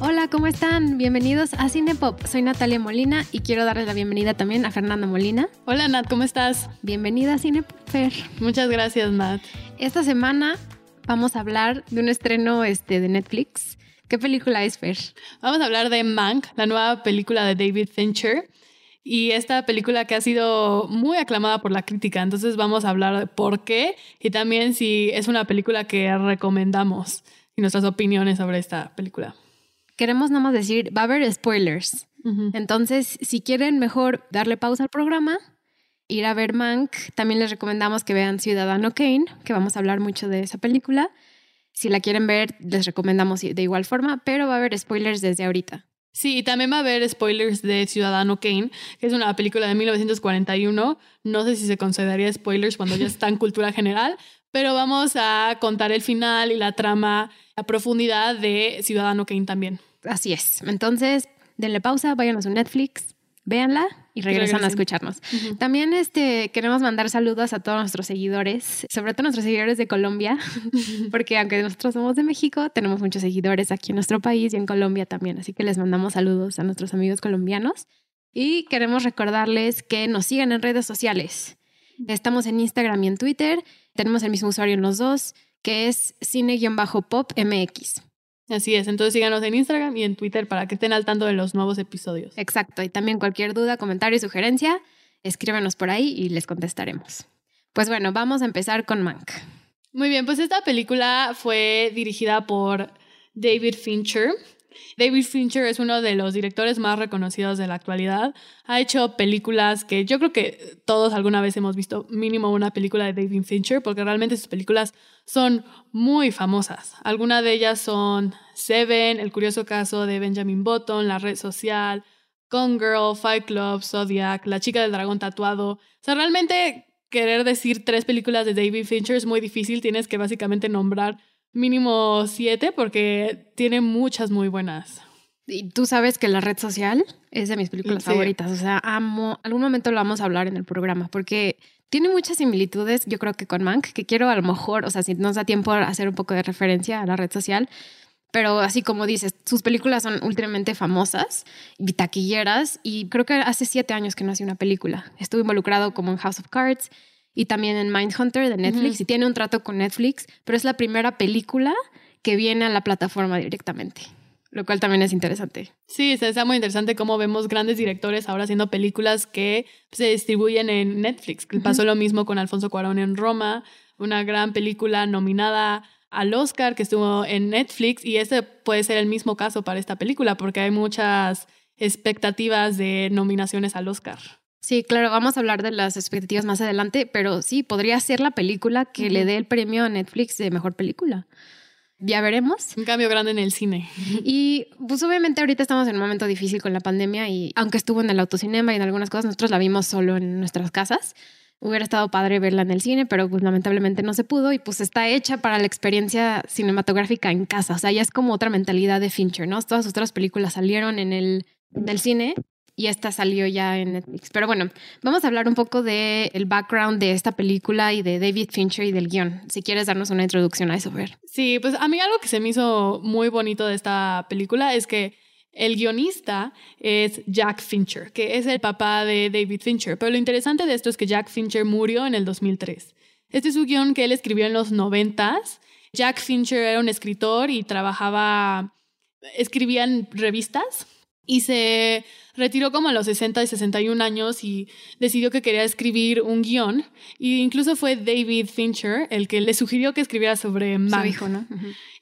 Hola, ¿cómo están? Bienvenidos a Cinepop. Soy Natalia Molina y quiero darles la bienvenida también a Fernanda Molina. Hola Nat, ¿cómo estás? Bienvenida a Cinepop. Muchas gracias, Nat. Esta semana vamos a hablar de un estreno este, de Netflix. ¿Qué película es, Fer? Vamos a hablar de Mank, la nueva película de David Fincher. Y esta película que ha sido muy aclamada por la crítica. Entonces vamos a hablar de por qué y también si es una película que recomendamos y nuestras opiniones sobre esta película. Queremos nada más decir, va a haber spoilers. Entonces, si quieren mejor darle pausa al programa, ir a ver Mank, también les recomendamos que vean Ciudadano Kane, que vamos a hablar mucho de esa película. Si la quieren ver, les recomendamos de igual forma, pero va a haber spoilers desde ahorita. Sí, y también va a haber spoilers de Ciudadano Kane, que es una película de 1941. No sé si se consideraría spoilers cuando ya está en cultura general, pero vamos a contar el final y la trama a profundidad de Ciudadano Kane también. Así es. Entonces, denle pausa, vayan a su Netflix, véanla y regresan a escucharnos. También este, queremos mandar saludos a todos nuestros seguidores, sobre todo nuestros seguidores de Colombia, porque aunque nosotros somos de México, tenemos muchos seguidores aquí en nuestro país y en Colombia también. Así que les mandamos saludos a nuestros amigos colombianos. Y queremos recordarles que nos sigan en redes sociales. Estamos en Instagram y en Twitter. Tenemos el mismo usuario en los dos, que es cine-pop-mx. Así es, entonces síganos en Instagram y en Twitter para que estén al tanto de los nuevos episodios. Exacto, y también cualquier duda, comentario y sugerencia, escríbanos por ahí y les contestaremos. Pues bueno, vamos a empezar con Mank. Muy bien, pues esta película fue dirigida por David Fincher. David Fincher es uno de los directores más reconocidos de la actualidad. Ha hecho películas que yo creo que todos alguna vez hemos visto mínimo una película de David Fincher porque realmente sus películas son muy famosas. Algunas de ellas son Seven, El curioso caso de Benjamin Button, La red social, Gone Girl, Fight Club, Zodiac, La chica del dragón tatuado. O sea, realmente querer decir tres películas de David Fincher es muy difícil. Tienes que básicamente nombrar mínimo siete porque tiene muchas muy buenas. Y tú sabes que la red social es de mis películas favoritas. O sea, amo. Algún momento lo vamos a hablar en el programa porque tiene muchas similitudes, yo creo que con Mank, que quiero a lo mejor, o sea, si nos da tiempo hacer un poco de referencia a la red social. Pero así como dices, sus películas son últimamente famosas y taquilleras. Y creo que hace siete años que no hace una película. Estuvo involucrado como en House of Cards y también en Mindhunter de Netflix y tiene un trato con Netflix, pero es la primera película que viene a la plataforma directamente, lo cual también es interesante. Sí, está muy interesante cómo vemos grandes directores ahora haciendo películas que se distribuyen en Netflix. Pasó lo mismo con Alfonso Cuarón en Roma, una gran película nominada al Oscar que estuvo en Netflix y este puede ser el mismo caso para esta película porque hay muchas expectativas de nominaciones al Oscar. Sí, claro, vamos a hablar de las expectativas más adelante, pero sí, podría ser la película que le dé el premio a Netflix de mejor película. Ya veremos. Un cambio grande en el cine. Y pues obviamente ahorita estamos en un momento difícil con la pandemia y aunque estuvo en el autocinema y en algunas cosas, nosotros la vimos solo en nuestras casas. Hubiera estado padre verla en el cine, pero pues lamentablemente no se pudo y pues está hecha para la experiencia cinematográfica en casa. O sea, ya es como otra mentalidad de Fincher, ¿no? Todas sus otras películas salieron en el, en el cine y esta salió ya en Netflix. Pero bueno, vamos a hablar un poco del el background de esta película y de David Fincher y del guion. Si quieres darnos una introducción a eso, Ver. Sí, pues a mí algo que se me hizo muy bonito de esta película es que el guionista es Jack Fincher, que es el papá de David Fincher. Pero lo interesante de esto es que Jack Fincher murió en el 2003. Este es un guion que él escribió en los 90 Jack Fincher era un escritor y trabajaba, escribía en revistas y se retiró como a los 60 y 61 años y decidió que quería escribir un guion. Y incluso fue David Fincher el que le sugirió que escribiera sobre Mank. hijo, ¿no?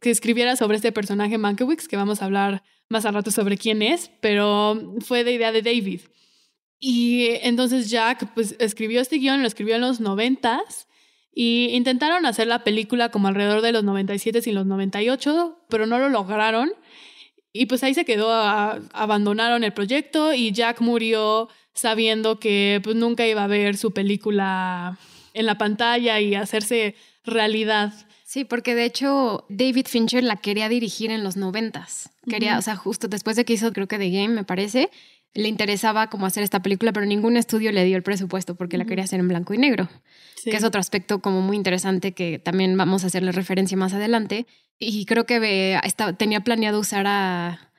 Que escribiera sobre este personaje Mankiewicz, que vamos a hablar más al rato sobre quién es, pero fue de idea de David. Y entonces Jack pues escribió este guion, lo escribió en los 90 y intentaron hacer la película como alrededor de los 97 y los 98, pero no lo lograron. Y pues ahí se quedó, abandonaron el proyecto y Jack murió sabiendo que pues, nunca iba a ver su película en la pantalla y hacerse realidad. Sí, porque de hecho David Fincher la quería dirigir en los noventas. Quería, o sea, justo después de que hizo creo que The Game, me parece, le interesaba como hacer esta película, pero ningún estudio le dio el presupuesto porque la quería hacer en blanco y negro, que es otro aspecto como muy interesante que también vamos a hacerle referencia más adelante. Y creo que tenía planeado usar a,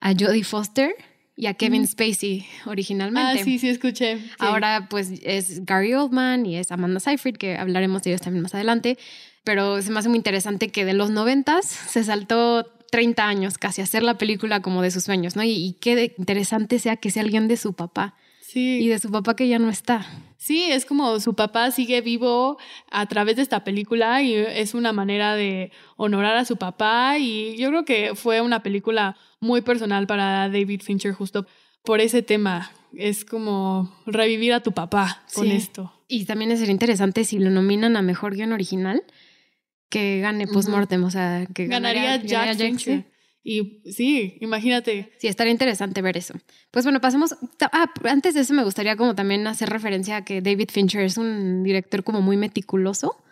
a Jodie Foster y a Kevin Spacey originalmente. Ah, sí, sí, escuché. Ahora pues es Gary Oldman y es Amanda Seyfried, que hablaremos de ellos también más adelante. Pero se me hace muy interesante que de los noventas se saltó 30 años casi hacer la película como de sus sueños, ¿no? Y, y qué interesante sea que sea alguien de su papá. Sí. Y de su papá que ya no está. Sí, es como su papá sigue vivo a través de esta película y es una manera de honorar a su papá y yo creo que fue una película muy personal para David Fincher justo por ese tema. Es como revivir a tu papá con esto. Y también es interesante si lo nominan a Mejor Guión Original, que gane postmortem, o sea, que ganaría, Jack, Fincher. Y sí, imagínate. Sí, estaría interesante ver eso. Pues bueno, pasemos. Ah, antes de eso me gustaría como también hacer referencia a que David Fincher es un director como muy meticuloso.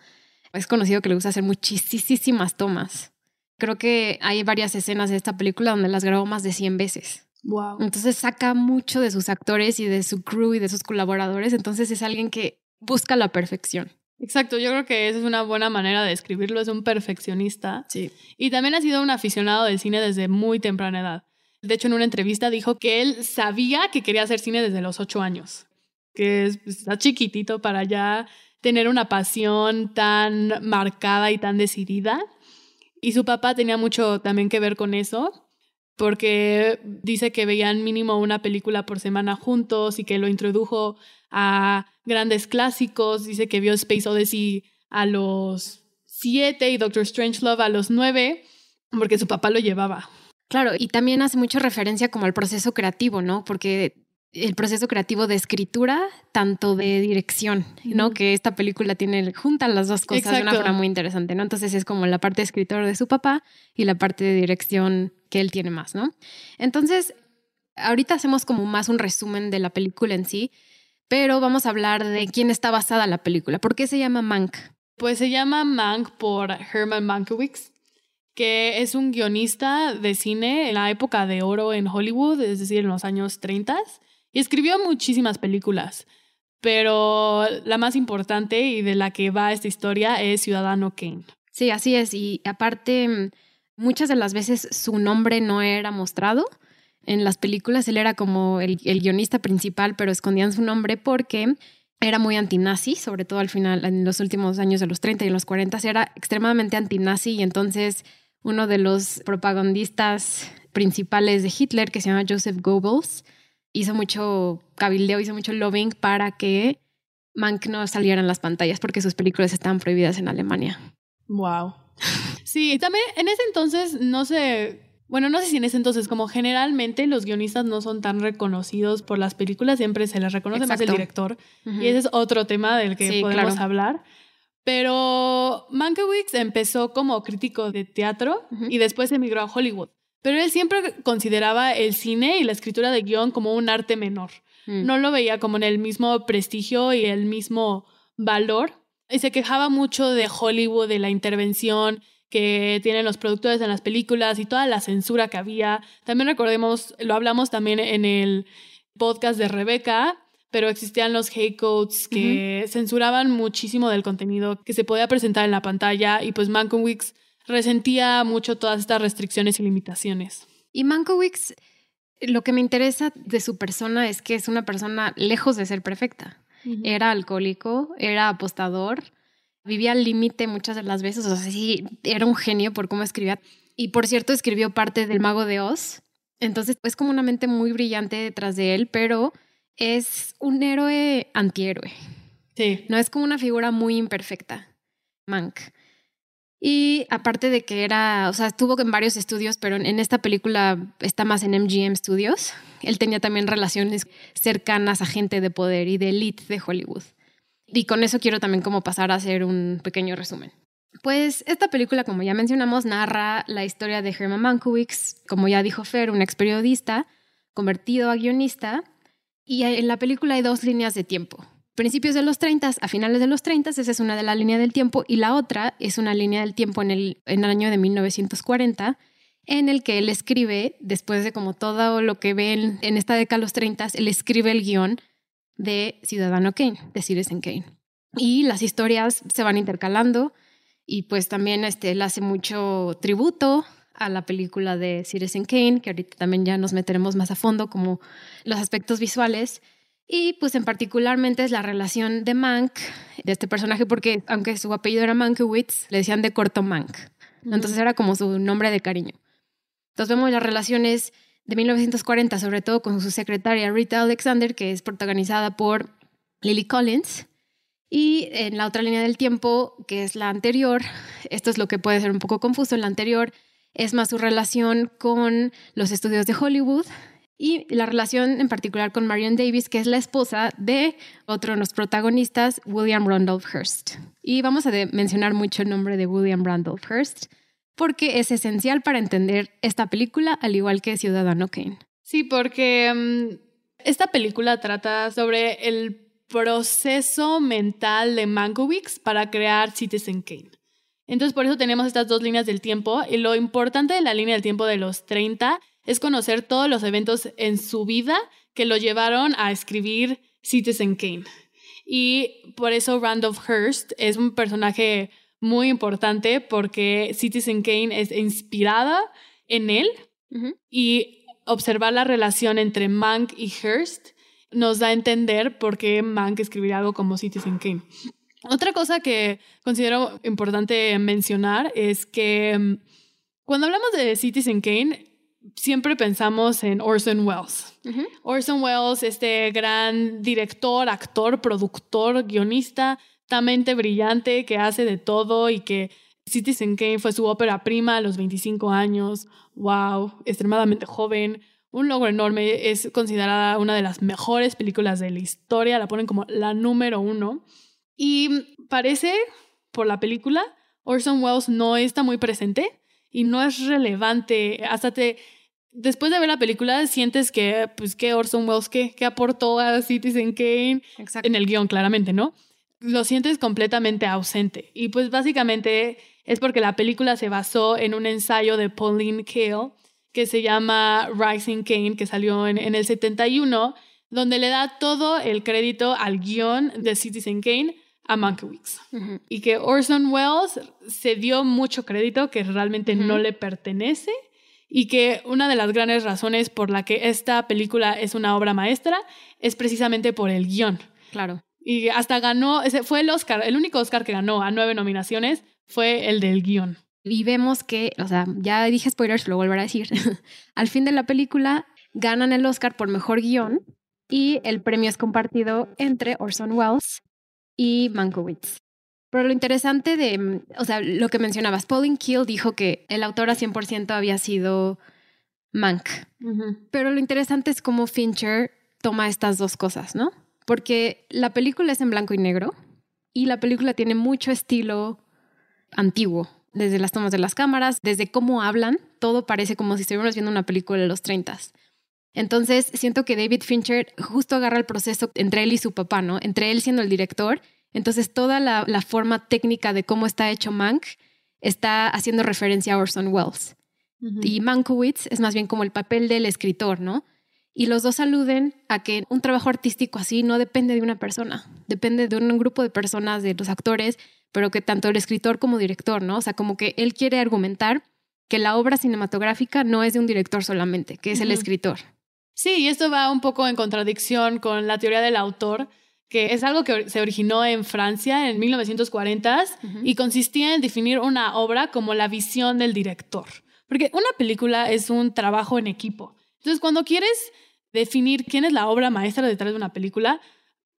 Es conocido que le gusta hacer muchísimas tomas. Creo que hay varias escenas de esta película donde las grabó más de 100 veces. Wow. Entonces saca mucho de sus actores y de su crew y de sus colaboradores. Entonces es alguien que busca la perfección. Exacto, yo creo que esa es una buena manera de describirlo, es un perfeccionista. Sí. Y también ha sido un aficionado del cine desde muy temprana edad. De hecho, en una entrevista dijo que él sabía que quería hacer cine desde los ocho años, que es, pues, está chiquitito para ya tener una pasión tan marcada y tan decidida. Y su papá tenía mucho también que ver con eso, porque dice que veían mínimo una película por semana juntos y que lo introdujo a grandes clásicos. Dice que vio Space Odyssey a los siete y Doctor Strangelove a los nueve, porque su papá lo llevaba. Claro, y también hace mucha referencia como al proceso creativo, ¿no? Porque el proceso creativo de escritura, tanto de dirección, ¿no? Que esta película tiene, juntan las dos cosas de una forma muy interesante, ¿no? Entonces es como la parte de escritor de su papá y la parte de dirección que él tiene más, ¿no? Entonces, ahorita hacemos como más un resumen de la película en sí, pero vamos a hablar de quién está basada la película. ¿Por qué se llama Mank? Pues se llama Mank por Herman Mankiewicz, que es un guionista de cine en la época de oro en Hollywood, es decir, en los años 30, y escribió muchísimas películas. Pero la más importante y de la que va esta historia es Ciudadano Kane. Sí, así es. Y aparte, muchas de las veces su nombre no era mostrado en las películas él era como el, guionista principal, pero escondían su nombre porque era muy antinazi, sobre todo al final, en los últimos años de los 30 y los 40, era extremadamente antinazi y entonces uno de los propagandistas principales de Hitler, que se llama Joseph Goebbels, hizo mucho cabildeo, hizo mucho lobbying para que Mank no saliera en las pantallas porque sus películas estaban prohibidas en Alemania. Wow. Sí, también en ese entonces no sé bueno, no sé si en ese entonces, como generalmente los guionistas no son tan reconocidos por las películas, siempre se les reconoce más el director. Y ese es otro tema del que podemos hablar. Pero Mankiewicz empezó como crítico de teatro y después emigró a Hollywood. Pero él siempre consideraba el cine y la escritura de guion como un arte menor. Mm. No lo veía como en el mismo prestigio y el mismo valor. Y se quejaba mucho de Hollywood, de la intervención que tienen los productores en las películas y toda la censura que había. También recordemos, lo hablamos también en el podcast de Rebeca, pero existían los hate codes que censuraban muchísimo del contenido que se podía presentar en la pantalla y pues Mankiewicz resentía mucho todas estas restricciones y limitaciones. Y Mankiewicz, lo que me interesa de su persona es que es una persona lejos de ser perfecta. Era alcohólico, era apostador, Vivía al límite muchas de las veces, o sea, sí, era un genio por cómo escribía. Y por cierto, escribió parte del Mago de Oz. Entonces, es como una mente muy brillante detrás de él, pero es un héroe antihéroe. Sí. No es como una figura muy imperfecta, Mank. Y aparte de que era, o sea, estuvo en varios estudios, pero en esta película está más en MGM Studios. Él tenía también relaciones cercanas a gente de poder y de elite de Hollywood. Y con eso quiero también como pasar a hacer un pequeño resumen. Pues esta película, como ya mencionamos, narra la historia de Herman Mankiewicz, como ya dijo Fer, un ex periodista convertido a guionista. Y en la película hay dos líneas de tiempo. Principios de los 30 a finales de los 30, esa es una de las líneas del tiempo, y la otra es una línea del tiempo en el, en el año de 1940, en el que él escribe, después de como todo lo que ven en esta década de los 30, él escribe el guion de Ciudadano Kane, de Citizen Kane. Y las historias se van intercalando y pues también este, él hace mucho tributo a la película de Citizen Kane, que ahorita también ya nos meteremos más a fondo como los aspectos visuales. Y pues en particularmente es la relación de Mank, de este personaje, porque aunque su apellido era Mankiewicz, le decían de corto Mank. Entonces era como su nombre de cariño. Entonces vemos las relaciones de 1940, sobre todo con su secretaria Rita Alexander, que es protagonizada por Lily Collins. Y en la otra línea del tiempo, que es la anterior, esto es lo que puede ser un poco confuso, en la anterior es más su relación con los estudios de Hollywood y la relación en particular con Marion Davis, que es la esposa de otro de los protagonistas, William Randolph Hearst. Y vamos a mencionar mucho el nombre de William Randolph Hearst porque es esencial para entender esta película, al igual que Ciudadano Kane. Sí, porque mm, esta película trata sobre el proceso mental de Mankiewicz para crear Citizen Kane. Entonces, por eso tenemos estas dos líneas del tiempo. Y lo importante de la línea del tiempo de los 30 es conocer todos los eventos en su vida que lo llevaron a escribir Citizen Kane. Y por eso Randolph Hearst es un personaje muy importante porque Citizen Kane es inspirada en él y observar la relación entre Mank y Hearst nos da a entender por qué Mank escribiría algo como Citizen Kane. Otra cosa que considero importante mencionar es que mm, cuando hablamos de Citizen Kane, siempre pensamos en Orson Welles. Orson Welles, este gran director, actor, productor, guionista, mente brillante que hace de todo y que Citizen Kane fue su ópera prima a los 25 años. ¡Wow! Extremadamente joven. Un logro enorme. Es considerada una de las mejores películas de la historia. La ponen como la número uno. Y parece, por la película, Orson Welles no está muy presente y no es relevante. Hasta te. Después de ver la película, sientes que, pues, que Orson Welles, ¿qué, aportó a Citizen Kane? En el guion, claramente, ¿no? Lo sientes completamente ausente. Y pues básicamente es porque la película se basó en un ensayo de Pauline Kael que se llama Rising Kane, que salió en, en el 71, donde le da todo el crédito al guion de Citizen Kane a Mankiewicz. Y que Orson Welles se dio mucho crédito que realmente no le pertenece y que una de las grandes razones por la que esta película es una obra maestra es precisamente por el guion. Claro. Y hasta ganó, ese fue el Oscar, el único Oscar que ganó a nueve nominaciones fue el del guion. Y vemos que, o sea, ya dije spoilers, lo volveré a decir. Al fin de la película ganan el Oscar por mejor guion y el premio es compartido entre Orson Welles y Mankiewicz. Pero lo interesante de, mm, o sea, lo que mencionabas, Pauline Kiel dijo que el autor a 100% había sido Mank. Pero lo interesante es cómo Fincher toma estas dos cosas, ¿no? Porque la película es en blanco y negro y la película tiene mucho estilo antiguo, desde las tomas de las cámaras, desde cómo hablan, todo parece como si estuviéramos viendo una película de los 30. Entonces, siento que David Fincher justo agarra el proceso entre él y su papá, ¿no? Entre él siendo el director. Entonces, toda la, forma técnica de cómo está hecho Mank está haciendo referencia a Orson Welles. Y Mankiewicz es más bien como el papel del escritor, ¿no? Y los dos aluden a que un trabajo artístico así no depende de una persona, depende de un grupo de personas, de los actores, pero que tanto el escritor como director, ¿no? O sea, como que él quiere argumentar que la obra cinematográfica no es de un director solamente, que es el escritor. Sí, y esto va un poco en contradicción con la teoría del autor, que es algo que se originó en Francia en 1940 y consistía en definir una obra como la visión del director. Porque una película es un trabajo en equipo. Entonces, cuando quieres definir quién es la obra maestra detrás de una película,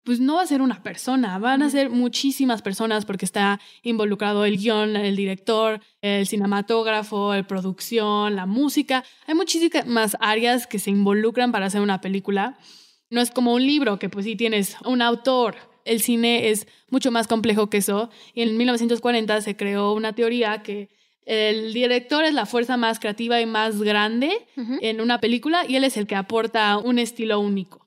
pues no va a ser una persona, van a ser muchísimas personas porque está involucrado el guion, el director, el cinematógrafo, la producción, la música. Hay muchísimas áreas que se involucran para hacer una película. No es como un libro que pues sí tienes un autor. El cine es mucho más complejo que eso y en 1940 se creó una teoría que el director es la fuerza más creativa y más grande en una película y él es el que aporta un estilo único.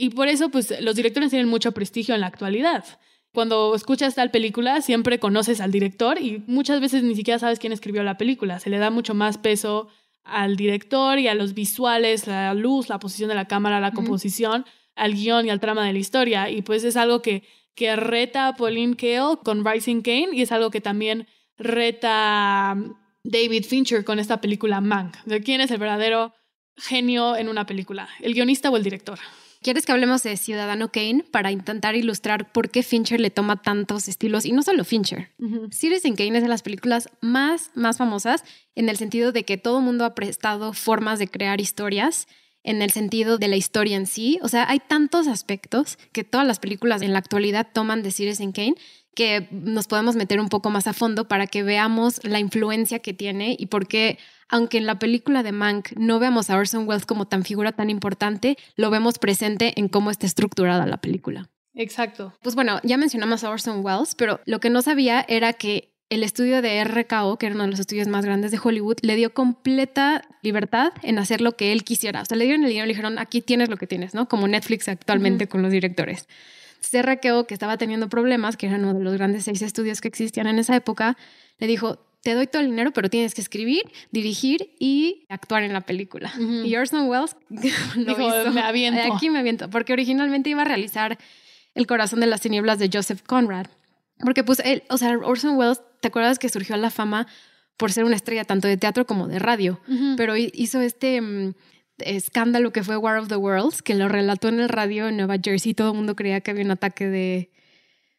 Y por eso, pues, los directores tienen mucho prestigio en la actualidad. Cuando escuchas tal película, siempre conoces al director y muchas veces ni siquiera sabes quién escribió la película. Se le da mucho más peso al director y a los visuales, la luz, la posición de la cámara, la composición, al guion y al trama de la historia. Y pues es algo que, que reta a Pauline Kael con Rising Kane y es algo que también reta David Fincher con esta película Mank. De quién es el verdadero genio en una película, el guionista o el director. ¿Quieres que hablemos de Ciudadano Kane para intentar ilustrar por qué Fincher le toma tantos estilos? Y no solo Fincher. Citizen Kane es de las películas más, más famosas en el sentido de que todo el mundo ha prestado formas de crear historias en el sentido de la historia en sí. O sea, hay tantos aspectos que todas las películas en la actualidad toman de Citizen Kane que nos podemos meter un poco más a fondo para que veamos la influencia que tiene y por qué, aunque en la película de Mank no veamos a Orson Welles como tan figura tan importante, lo vemos presente en cómo está estructurada la película. Exacto. Pues bueno, ya mencionamos a Orson Welles, pero lo que no sabía era que el estudio de RKO, que era uno de los estudios más grandes de Hollywood, le dio completa libertad en hacer lo que él quisiera. O sea, le dieron el dinero y le dijeron, aquí tienes lo que tienes, ¿no? Como Netflix actualmente con los directores. CRKO, que estaba teniendo problemas, que era uno de los grandes seis estudios que existían en esa época, le dijo, te doy todo el dinero, pero tienes que escribir, dirigir y actuar en la película. Y Orson Welles lo Dijo, me aviento. Aquí me aviento, porque originalmente iba a realizar El corazón de las tinieblas de Joseph Conrad. Porque pues él, o sea, Orson Welles, ¿te acuerdas que surgió a la fama por ser una estrella tanto de teatro como de radio? Pero hizo este... Escándalo que fue War of the Worlds, que lo relató en el radio en Nueva Jersey. Todo el mundo creía que había un ataque de,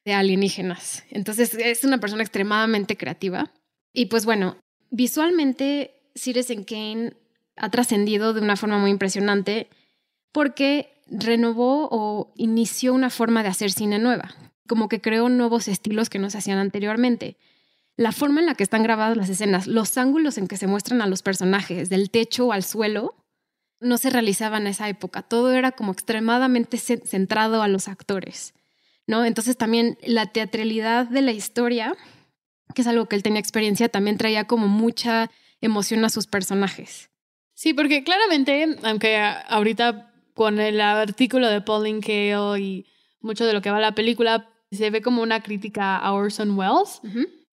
de alienígenas. Entonces es una persona extremadamente creativa. Y pues bueno, visualmente Citizen Kane ha trascendido de una forma muy impresionante porque renovó o inició una forma de hacer cine nueva, como que creó nuevos estilos que no se hacían anteriormente. La forma en la que están grabadas las escenas, los ángulos en que se muestran a los personajes, del techo al suelo, no se realizaba en esa época. Todo era como extremadamente centrado a los actores, ¿no? Entonces también la teatralidad de la historia, que es algo que él tenía experiencia, también traía como mucha emoción a sus personajes. Sí, porque claramente, aunque ahorita con el artículo de Pauline Kael y mucho de lo que va a la película, se ve como una crítica a Orson Welles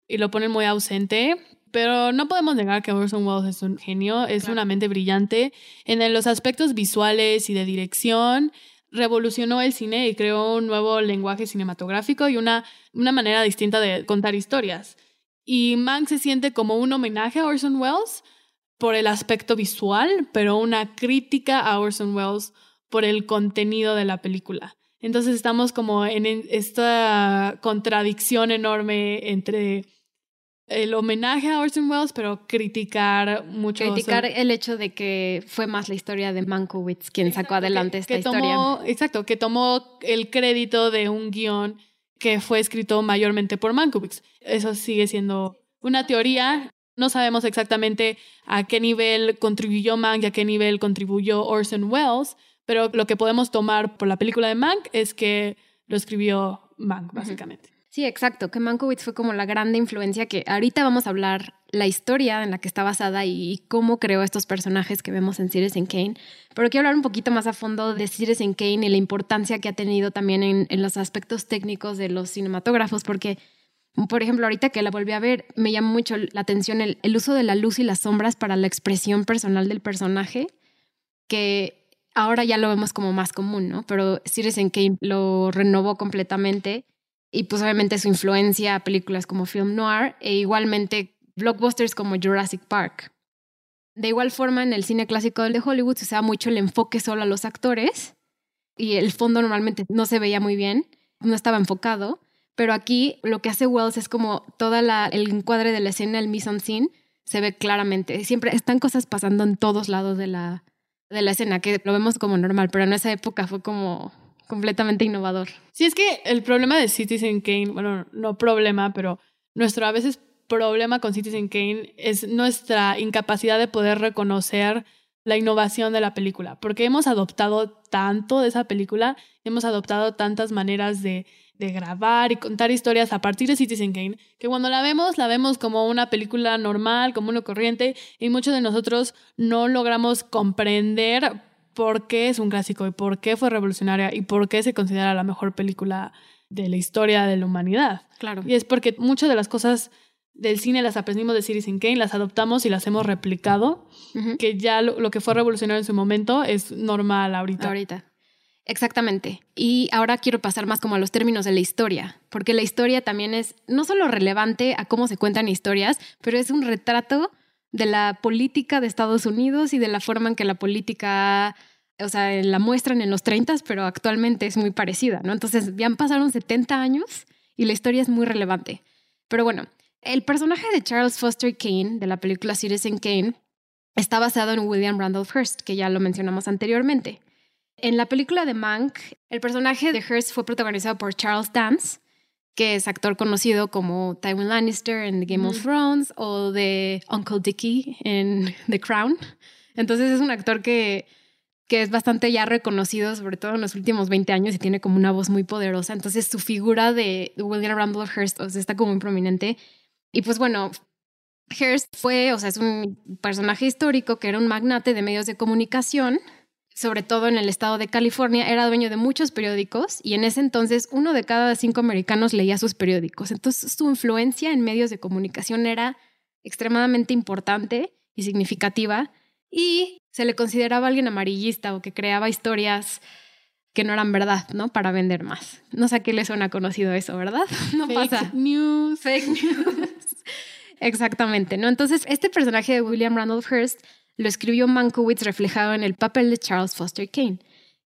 y lo ponen muy ausente, pero no podemos negar que Orson Welles es un genio, es una mente brillante. En los aspectos visuales y de dirección, revolucionó el cine y creó un nuevo lenguaje cinematográfico y una, una manera distinta de contar historias. Y Mank se siente como un homenaje a Orson Welles por el aspecto visual, pero una crítica a Orson Welles por el contenido de la película. Entonces estamos como en esta contradicción enorme entre el homenaje a Orson Welles, pero criticar mucho. Criticar el hecho de que fue más la historia de Mankiewicz quien sacó adelante esta historia. Exacto, que tomó el crédito de un guion que fue escrito mayormente por Mankiewicz. Eso sigue siendo una teoría. No sabemos exactamente a qué nivel contribuyó Mank y a qué nivel contribuyó Orson Welles, pero lo que podemos tomar por la película de Mank es que lo escribió Mank, básicamente. Sí, exacto, que Mankiewicz fue como la grande influencia que ahorita vamos a hablar la historia en la que está basada y cómo creó estos personajes que vemos en Citizen Kane. Pero quiero hablar un poquito más a fondo de Citizen Kane y la importancia que ha tenido también en, los aspectos técnicos de los cinematógrafos, porque, por ejemplo, ahorita que la volví a ver, me llama mucho la atención el, el uso de la luz y las sombras para la expresión personal del personaje, que ahora ya lo vemos como más común, ¿no? Pero Citizen Kane lo renovó completamente y pues obviamente su influencia a películas como film noir e igualmente blockbusters como Jurassic Park. De igual forma, en el cine clásico de Hollywood se usaba mucho el enfoque solo a los actores y el fondo normalmente no se veía muy bien, no estaba enfocado, pero aquí lo que hace Wells es como toda la, el encuadre de la escena, el mise en scene, se ve claramente. Siempre están cosas pasando en todos lados de la, de la escena, que lo vemos como normal, pero en esa época fue como completamente innovador. Sí, es que el problema de Citizen Kane, bueno, no problema, pero nuestro a veces problema con Citizen Kane es nuestra incapacidad de poder reconocer la innovación de la película, porque hemos adoptado tanto de esa película, hemos adoptado tantas maneras de, de grabar y contar historias a partir de Citizen Kane, que cuando la vemos, la vemos como una película normal, como uno corriente, y muchos de nosotros no logramos comprender por qué es un clásico y por qué fue revolucionaria y por qué se considera la mejor película de la historia de la humanidad. Claro. Y es porque muchas de las cosas del cine las aprendimos de Citizen Kane, las adoptamos y las hemos replicado, que ya lo, que fue revolucionario en su momento es normal ahorita. Ahorita. Exactamente. Y ahora quiero pasar más como a los términos de la historia, porque la historia también es no solo relevante a cómo se cuentan historias, pero es un retrato de la política de Estados Unidos y de la forma en que la política, o sea, la muestran en los 30, pero actualmente es muy parecida, ¿no? Entonces, ya pasaron 70 años y la historia es muy relevante. Pero bueno, el personaje de Charles Foster Kane de la película Citizen Kane está basado en William Randolph Hearst, que ya lo mencionamos anteriormente. En la película de Mank, el personaje de Hearst fue protagonizado por Charles Dance, que es actor conocido como Tywin Lannister en The Game of Thrones o de Uncle Dickie en The Crown. Entonces es un actor que, que es bastante ya reconocido, sobre todo en los últimos 20 años, y tiene como una voz muy poderosa. Entonces su figura de William Randolph Hearst está como muy prominente. Y pues bueno, Hearst fue, o sea, es un personaje histórico que era un magnate de medios de comunicación sobre todo en el estado de California, era dueño de muchos periódicos y en ese entonces uno de cada cinco americanos leía sus periódicos. Entonces su influencia en medios de comunicación era extremadamente importante y significativa y se le consideraba alguien amarillista o que creaba historias que no eran verdad, ¿no? Para vender más. No sé a qué le suena conocido eso, ¿verdad? No pasa. News. Fake news. Exactamente, ¿no? Entonces, este personaje de William Randolph Hearst lo escribió Mankiewicz reflejado en el papel de Charles Foster Kane,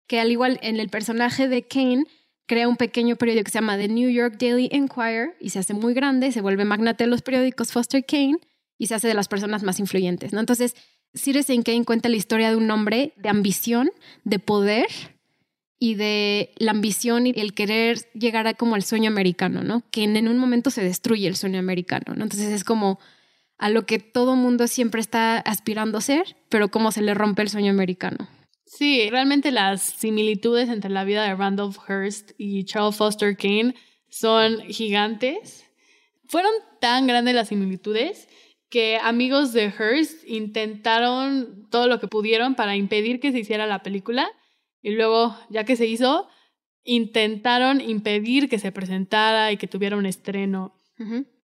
que al igual en el personaje de Kane, crea un pequeño periódico que se llama The New York Daily Enquirer y se hace muy grande, se vuelve magnate de los periódicos Foster Kane y se hace de las personas más influyentes, ¿no? Entonces, Citizen Kane cuenta la historia de un hombre de ambición, de poder y de la ambición y el querer llegar a como al sueño americano, ¿no? Que en, un momento se destruye el sueño americano, ¿no? Entonces es como a lo que todo mundo siempre está aspirando a ser, pero cómo se le rompe el sueño americano. Sí, realmente las similitudes entre la vida de Randolph Hearst y Charles Foster Kane son gigantes. Fueron tan grandes las similitudes que amigos de Hearst intentaron todo lo que pudieron para impedir que se hiciera la película y luego, ya que se hizo, intentaron impedir que se presentara y que tuviera un estreno.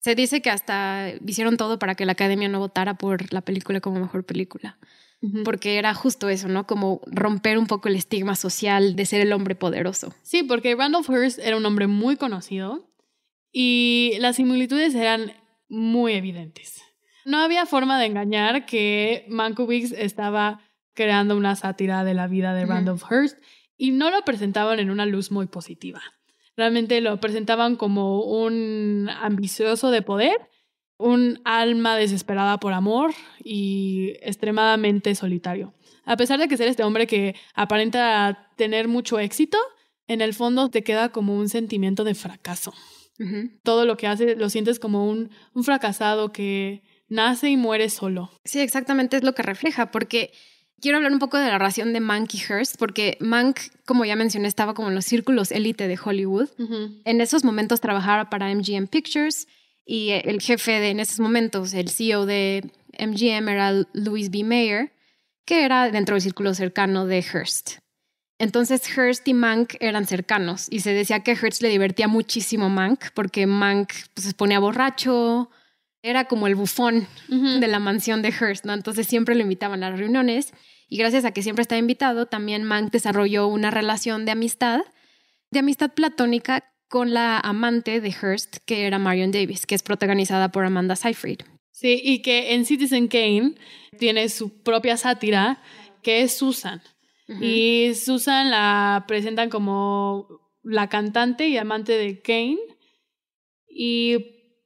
Se dice que hasta hicieron todo para que la academia no votara por la película como mejor película. Porque era justo eso, ¿no? Como romper un poco el estigma social de ser el hombre poderoso. Sí, porque Randolph Hearst era un hombre muy conocido y las similitudes eran muy evidentes. No había forma de engañar que Mankiewicz estaba creando una sátira de la vida de Randolph Hearst y no lo presentaban en una luz muy positiva. Realmente lo presentaban como un ambicioso de poder, un alma desesperada por amor y extremadamente solitario. A pesar de que ser este hombre que aparenta tener mucho éxito, en el fondo te queda como un sentimiento de fracaso. Todo lo que hace lo sientes como un, un fracasado que nace y muere solo. Sí, exactamente es lo que refleja, porque quiero hablar un poco de la relación de Mank y Hearst, porque Mank, como ya mencioné, estaba como en los círculos élite de Hollywood. En esos momentos trabajaba para MGM Pictures y el jefe de, en esos momentos, el CEO de MGM era Louis B. Mayer, que era dentro del círculo cercano de Hearst. Entonces Hearst y Mank eran cercanos y se decía que Hearst le divertía muchísimo Mank porque Mank pues, se ponía borracho, era como el bufón de la mansión de Hearst, ¿no? Entonces siempre lo invitaban a las reuniones y gracias a que siempre está invitado, también Mank desarrolló una relación de amistad, de amistad platónica con la amante de Hearst, que era Marion Davis, que es protagonizada por Amanda Seyfried. Sí, y que en Citizen Kane tiene su propia sátira, que es Susan. Y Susan la presentan como la cantante y amante de Kane. Y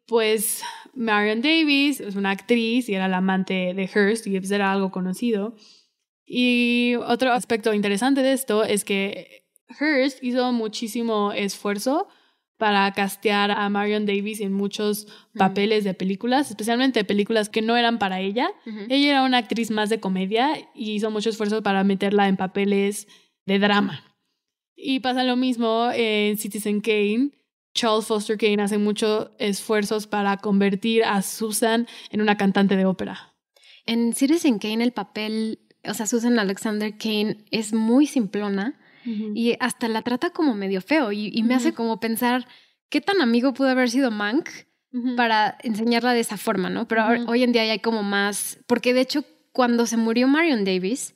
pues Marion Davis es una actriz y era la amante de Hearst y era algo conocido. Y otro aspecto interesante de esto es que Hearst hizo muchísimo esfuerzo para castear a Marion Davis en muchos papeles de películas, especialmente películas que no eran para ella. Ella era una actriz más de comedia y hizo mucho esfuerzo para meterla en papeles de drama. Y pasa lo mismo en Citizen Kane. Charles Foster Kane hace muchos esfuerzos para convertir a Susan en una cantante de ópera. En Citizen Kane el papel, o sea, Susan Alexander Kane es muy simplona y hasta la trata como medio feo y, me hace como pensar qué tan amigo pudo haber sido Mank para enseñarla de esa forma, ¿no? Pero hoy en día ya hay como más, porque de hecho cuando se murió Marion Davis,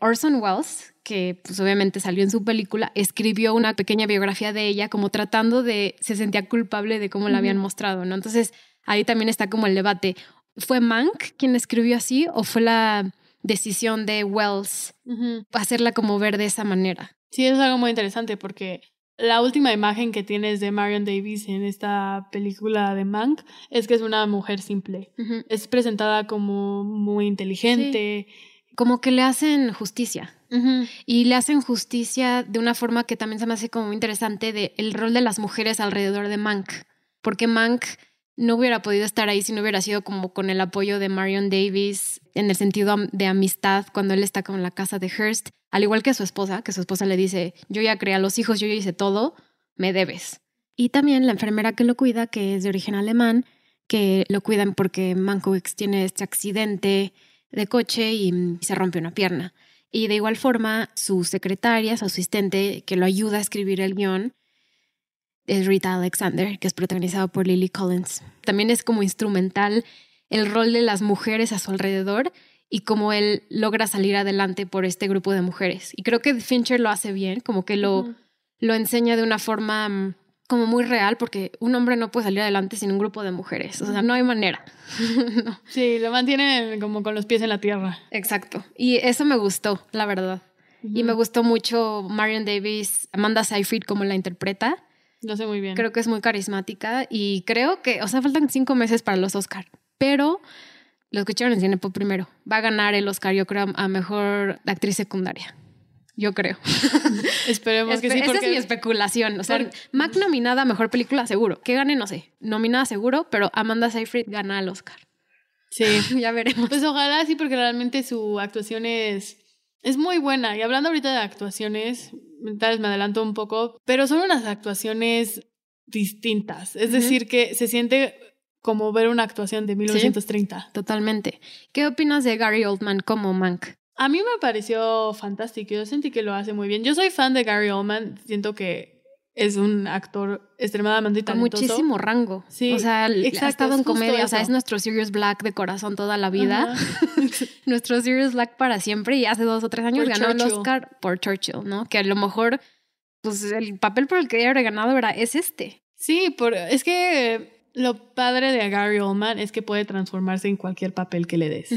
Orson Welles, que pues obviamente salió en su película, escribió una pequeña biografía de ella como tratando de, se sentía culpable de cómo la habían mostrado, ¿no? Entonces ahí también está como el debate. ¿Fue Mank quien escribió así o fue la decisión de Wells hacerla como ver de esa manera? Sí, es algo muy interesante porque la última imagen que tienes de Marion Davis en esta película de Mank es que es una mujer simple. Es presentada como muy inteligente. Como que le hacen justicia. Y le hacen justicia de una forma que también se me hace como muy interesante de el rol de las mujeres alrededor de Mank. Porque Mank no hubiera podido estar ahí si no hubiera sido como con el apoyo de Marion Davis en el sentido de amistad cuando él está con la casa de Hearst, al igual que su esposa, que su esposa le dice, yo ya creé a los hijos, yo ya hice todo, me debes. Y también la enfermera que lo cuida, que es de origen alemán, que lo cuidan porque Mankiewicz tiene este accidente de coche y se rompe una pierna. Y de igual forma, su secretaria, su asistente, que lo ayuda a escribir el guion, es Rita Alexander, que es protagonizado por Lily Collins. También es como instrumental el rol de las mujeres a su alrededor y cómo él logra salir adelante por este grupo de mujeres. Y creo que Fincher lo hace bien, como que lo, lo enseña de una forma mm, como muy real, porque un hombre no puede salir adelante sin un grupo de mujeres. O sea, no hay manera. Sí, lo mantiene como con los pies en la tierra. Exacto. Y eso me gustó, la verdad. Y me gustó mucho Marion Davis, Amanda Seyfried como la interpreta. Lo sé muy bien. Creo que es muy carismática y creo que, o sea, faltan cinco meses para los Oscar, pero lo escucharon en Cinepop primero. Va a ganar el Oscar, yo creo, a mejor actriz secundaria. Yo creo. Esperemos que sí. Esa es mi especulación. O sea, Mac nominada a mejor película, seguro. Que gane, no sé. Nominada, seguro, pero Amanda Seyfried gana el Oscar. Sí. ya veremos. Pues ojalá sí, porque realmente su actuación es, es muy buena. Y hablando ahorita de actuaciones, tal vez me adelanto un poco, pero son unas actuaciones distintas. Es decir, que se siente como ver una actuación de 1930. totalmente. ¿Qué opinas de Gary Oldman como Mank? A mí me pareció fantástico. Yo sentí que lo hace muy bien. Yo soy fan de Gary Oldman. Siento que es un actor extremadamente talentoso. muchísimo rango. Sí. O sea, ha estado en comedia. O sea, es nuestro Sirius Black de corazón toda la vida. nuestro Sirius Black para siempre. Y hace dos o tres años ganó el Oscar por Churchill, ¿no? Que a lo mejor, pues el papel por el que habría ganado era, es este. Sí, por, es que lo padre de Gary Oldman es que puede transformarse en cualquier papel que le des.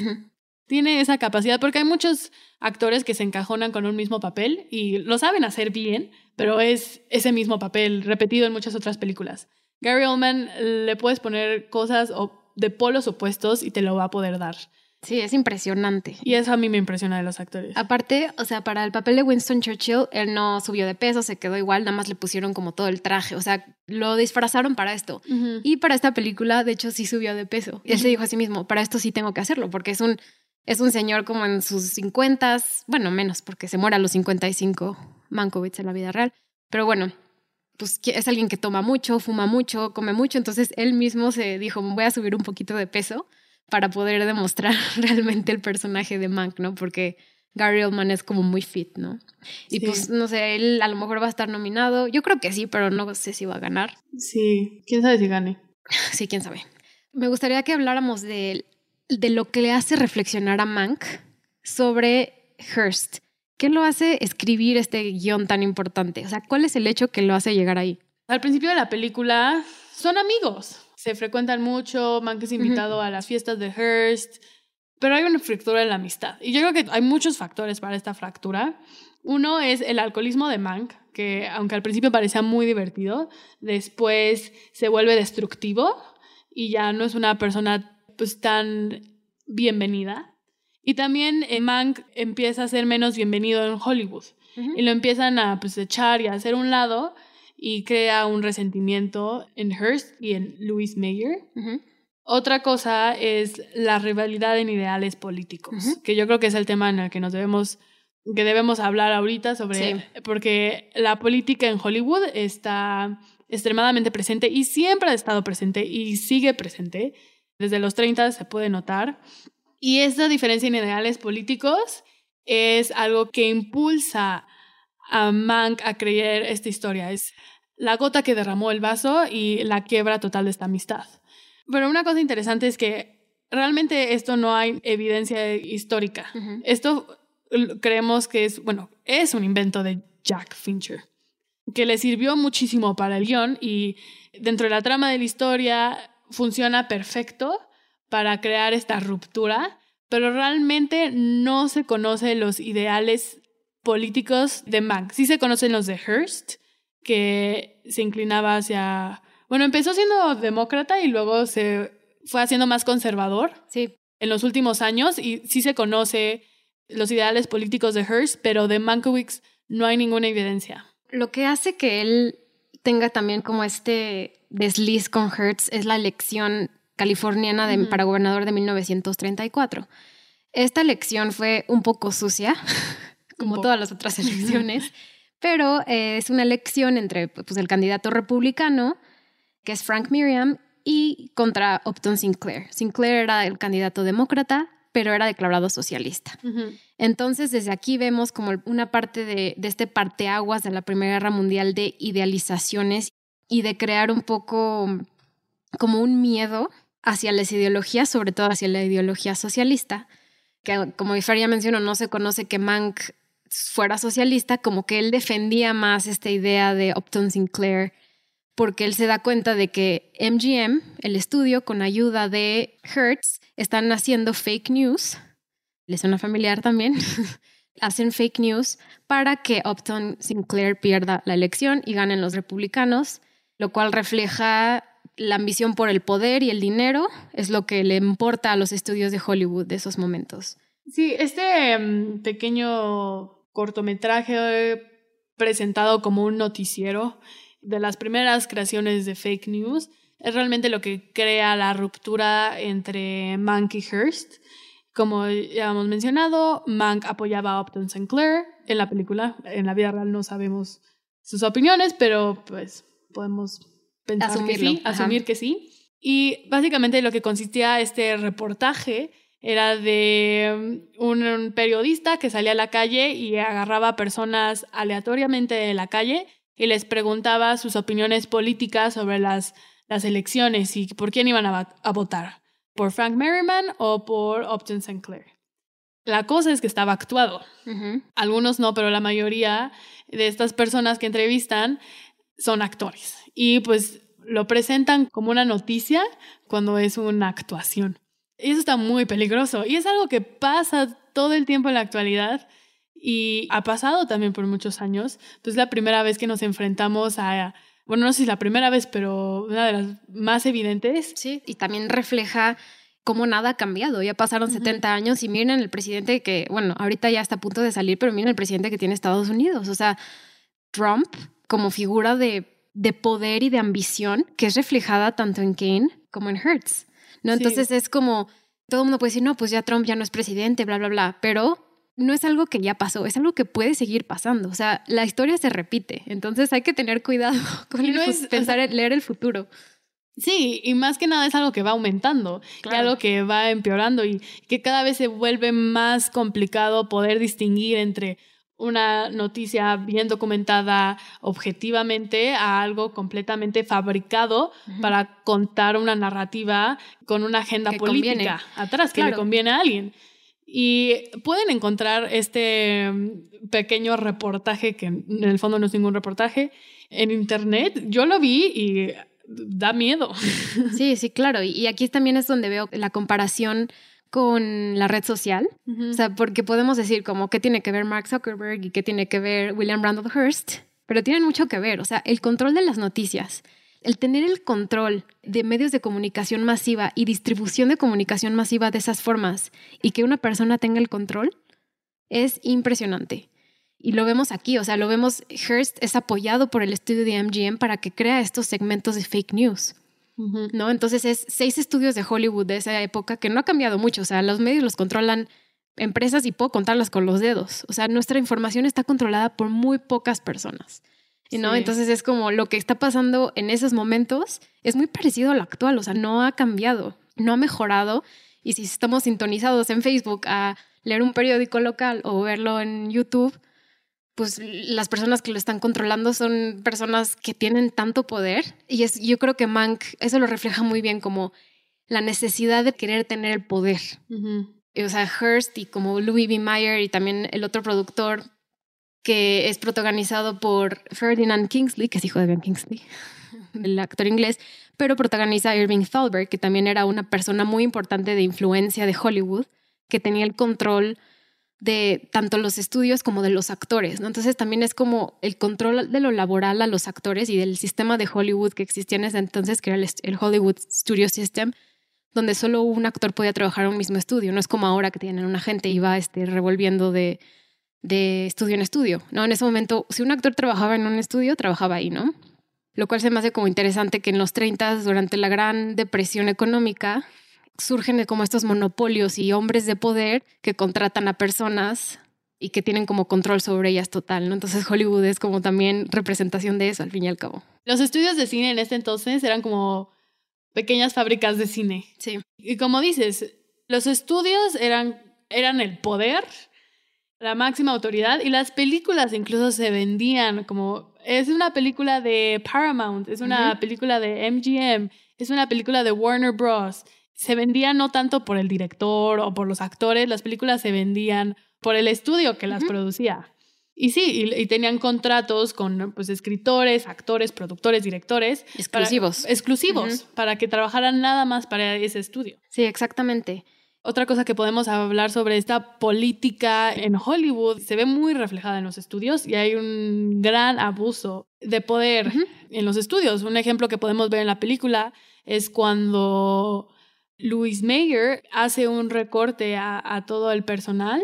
Tiene esa capacidad porque hay muchos actores que se encajonan con un mismo papel y lo saben hacer bien, pero es ese mismo papel repetido en muchas otras películas. Gary Oldman le puedes poner cosas de polos opuestos y te lo va a poder dar. Sí, es impresionante. Y eso a mí me impresiona de los actores. Aparte, o sea, para el papel de Winston Churchill, él no subió de peso, se quedó igual, nada más le pusieron como todo el traje, o sea, lo disfrazaron para esto. Y para esta película, de hecho, sí subió de peso. Y él se dijo a sí mismo, para esto sí tengo que hacerlo, porque es un, es un señor como en sus 50, bueno, menos, porque se muere a los 55, Mankiewicz en la vida real. Pero bueno, pues es alguien que toma mucho, fuma mucho, come mucho, entonces él mismo se dijo, voy a subir un poquito de peso para poder demostrar realmente el personaje de Mank, ¿no? Porque Gary Oldman es como muy fit, ¿no? Y pues, no sé, él a lo mejor va a estar nominado. Yo creo que sí, pero no sé si va a ganar. Sí, quién sabe si gane. Sí, quién sabe. Me gustaría que habláramos de, de lo que le hace reflexionar a Mank sobre Hearst. ¿Qué lo hace escribir este guion tan importante? O sea, ¿cuál es el hecho que lo hace llegar ahí? Al principio de la película son amigos se frecuentan mucho, Mank es invitado a las fiestas de Hearst, pero hay una fractura en la amistad. Y yo creo que hay muchos factores para esta fractura. Uno es el alcoholismo de Mank, que aunque al principio parecía muy divertido, después se vuelve destructivo y ya no es una persona pues tan bienvenida. Y también eh, Mank empieza a ser menos bienvenido en Hollywood. Y lo empiezan a pues, echar y a hacer un lado y crea un resentimiento en Hearst y en Louis Mayer. Otra cosa es la rivalidad en ideales políticos, que yo creo que es el tema en el que nos debemos que debemos hablar ahorita sobre porque la política en Hollywood está extremadamente presente y siempre ha estado presente y sigue presente. Desde los 30 se puede notar. Y esta diferencia en ideales políticos es algo que impulsa a Mank a creer esta historia. Es la gota que derramó el vaso y la quiebra total de esta amistad. Pero una cosa interesante es que realmente esto no hay evidencia histórica. Esto creemos que es, bueno, es un invento de Jack Fincher, que le sirvió muchísimo para el guion y dentro de la trama de la historia funciona perfecto para crear esta ruptura, pero realmente no se conocen los ideales políticos de Mank. Sí se conocen los de Hearst, que se inclinaba hacia... Bueno, empezó siendo demócrata y luego se fue haciendo más conservador sí. en los últimos años y sí se conoce los ideales políticos de Hearst, pero de Mankiewicz no hay ninguna evidencia. Lo que hace que él tenga también como este desliz con Hertz es la elección californiana de, para gobernador de 1934. Esta elección fue un poco sucia, como todas las otras elecciones, pero eh, es una elección entre pues, el candidato republicano, que es Frank Miriam, y contra Upton Sinclair. Sinclair era el candidato demócrata, pero era declarado socialista. Entonces, desde aquí vemos como una parte de, de este parteaguas de la Primera Guerra Mundial de idealizaciones y de crear un poco como un miedo hacia las ideologías, sobre todo hacia la ideología socialista, que como ya mencionó, no se conoce que Mank fuera socialista, como que él defendía más esta idea de Upton Sinclair porque él se da cuenta de que MGM, el estudio, con ayuda de Hertz, están haciendo fake news. ¿Le suena familiar también? Hacen fake news para que Upton Sinclair pierda la elección y ganen los republicanos, lo cual refleja la ambición por el poder y el dinero, es lo que le importa a los estudios de Hollywood de esos momentos. Sí, este mm, pequeño cortometraje presentado como un noticiero de las primeras creaciones de fake news, es realmente lo que crea la ruptura entre Mank y Hearst. Como ya hemos mencionado, Mank apoyaba a Upton Sinclair en la película. En la vida real no sabemos sus opiniones, pero pues podemos pensar que sí, asumir que sí. Y básicamente lo que consistía este reportaje era de un periodista que salía a la calle y agarraba a personas aleatoriamente de la calle y les preguntaba sus opiniones políticas sobre las, las elecciones y por quién iban a, votar, por Frank Merriman o por Upton Sinclair. La cosa es que estaba actuado. Algunos no, pero la mayoría de estas personas que entrevistan son actores. Y pues lo presentan como una noticia cuando es una actuación. Y eso está muy peligroso. Y es algo que pasa todo el tiempo en la actualidad y ha pasado también por muchos años. Entonces, la primera vez que nos enfrentamos a, bueno, no sé si es la primera vez, pero una de las más evidentes. Sí, y también refleja cómo nada ha cambiado. Ya pasaron 70 años y miren el presidente que, bueno, ahorita ya está a punto de salir, pero miren el presidente que tiene Estados Unidos. O sea, Trump como figura de, de poder y de ambición que es reflejada tanto en Kane como en Hertz. ¿no? Entonces es como, todo el mundo puede decir, no, pues ya Trump ya no es presidente, bla, bla, bla, pero no es algo que ya pasó, es algo que puede seguir pasando. O sea, la historia se repite, entonces hay que tener cuidado con no pensar en leer el futuro. Sí, y más que nada es algo que va aumentando, algo que va empeorando y que cada vez se vuelve más complicado poder distinguir entre una noticia bien documentada objetivamente a algo completamente fabricado para contar una narrativa con una agenda política atrás que le conviene a alguien. Y pueden encontrar este mm, pequeño reportaje, que en el fondo no es ningún reportaje, en internet. Yo lo vi y da miedo. Sí, sí, claro. Y aquí también es donde veo la comparación con la red social. O sea, porque podemos decir como qué tiene que ver Mark Zuckerberg y qué tiene que ver William Randolph Hearst, pero tienen mucho que ver. O sea, el control de las noticias el tener el control de medios de comunicación masiva y distribución de comunicación masiva de esas formas y que una persona tenga el control es impresionante. Y lo vemos aquí, o sea, lo vemos, Hearst es apoyado por el estudio de MGM para que crea estos segmentos de fake news. ¿No? Entonces es seis estudios de Hollywood de esa época que no ha cambiado mucho, o sea, los medios los controlan empresas y puedo contarlas con los dedos. O sea, nuestra información está controlada por muy pocas personas. ¿no? Entonces es como lo que está pasando en esos momentos es muy parecido a lo actual, o sea, no ha cambiado, no ha mejorado. Y si estamos sintonizados en Facebook a leer un periódico local o verlo en YouTube, pues las personas que lo están controlando son personas que tienen tanto poder. Y es, yo creo que Mank eso lo refleja muy bien como la necesidad de querer tener el poder. O sea, Hearst y como Louis B. Mayer y también el otro productor que es protagonizado por Ferdinand Kingsley, que es hijo de Ben Kingsley, el actor inglés, pero protagoniza a Irving Thalberg, que también era una persona muy importante de influencia de Hollywood, que tenía el control de tanto los estudios como de los actores, ¿no? Entonces también es como el control de lo laboral a los actores y del sistema de Hollywood que existía en ese entonces, que era el, Hollywood Studio System, donde solo un actor podía trabajar en un mismo estudio, no es como ahora que tienen una gente y va este, revolviendo de, de estudio en estudio, ¿no? En ese momento, si un actor trabajaba en un estudio, trabajaba ahí, ¿no? Lo cual se me hace como interesante que en los 30, durante la gran depresión económica, surgen como estos monopolios y hombres de poder que contratan a personas y que tienen como control sobre ellas total, ¿no? Entonces Hollywood es como también representación de eso al fin y al cabo. Los estudios de cine en este entonces eran como pequeñas fábricas de cine. Sí. Y como dices, los estudios eran, eran el poder, la máxima autoridad y las películas incluso se vendían como es una película de Paramount, es una película de MGM, es una película de Warner Bros se vendían no tanto por el director o por los actores, las películas se vendían por el estudio que las producía. Y sí, y, tenían contratos con pues, escritores, actores, productores, directores. Exclusivos. exclusivos, para que trabajaran nada más para ese estudio. Sí, exactamente. Otra cosa que podemos hablar sobre esta política en Hollywood se ve muy reflejada en los estudios y hay un gran abuso de poder en los estudios. Un ejemplo que podemos ver en la película es cuando Louis Mayer hace un recorte a, todo el personal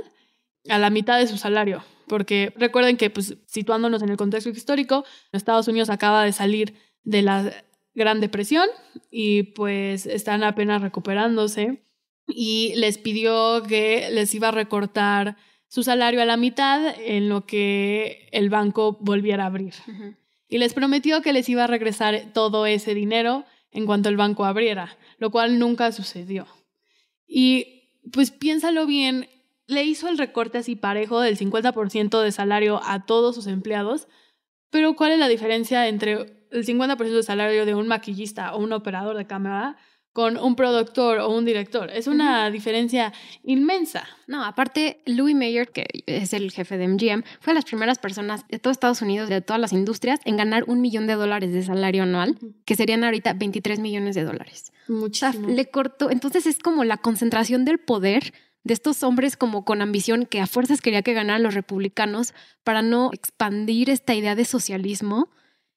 a la mitad de su salario. Porque recuerden que, pues, situándonos en el contexto histórico, Estados Unidos acaba de salir de la Gran Depresión y pues están apenas recuperándose y les pidió que les iba a recortar su salario a la mitad en lo que el banco volviera a abrir. Y les prometió que les iba a regresar todo ese dinero en cuanto el banco abriera lo cual nunca sucedió. Y pues piénsalo bien, le hizo el recorte así parejo del 50% de salario a todos sus empleados, pero ¿cuál es la diferencia entre el 50% de salario de un maquillista o un operador de cámara con un productor o un director. Es una diferencia inmensa. No, aparte, Louis Mayer, que es el jefe de MGM, fue de las primeras personas de todo Estados Unidos, de todas las industrias, en ganar un millón de dólares de salario anual, que serían ahorita 23 millones de dólares. Muchísimo. le cortó. Entonces es como la concentración del poder de estos hombres como con ambición que a fuerzas quería que ganaran los republicanos para no expandir esta idea de socialismo.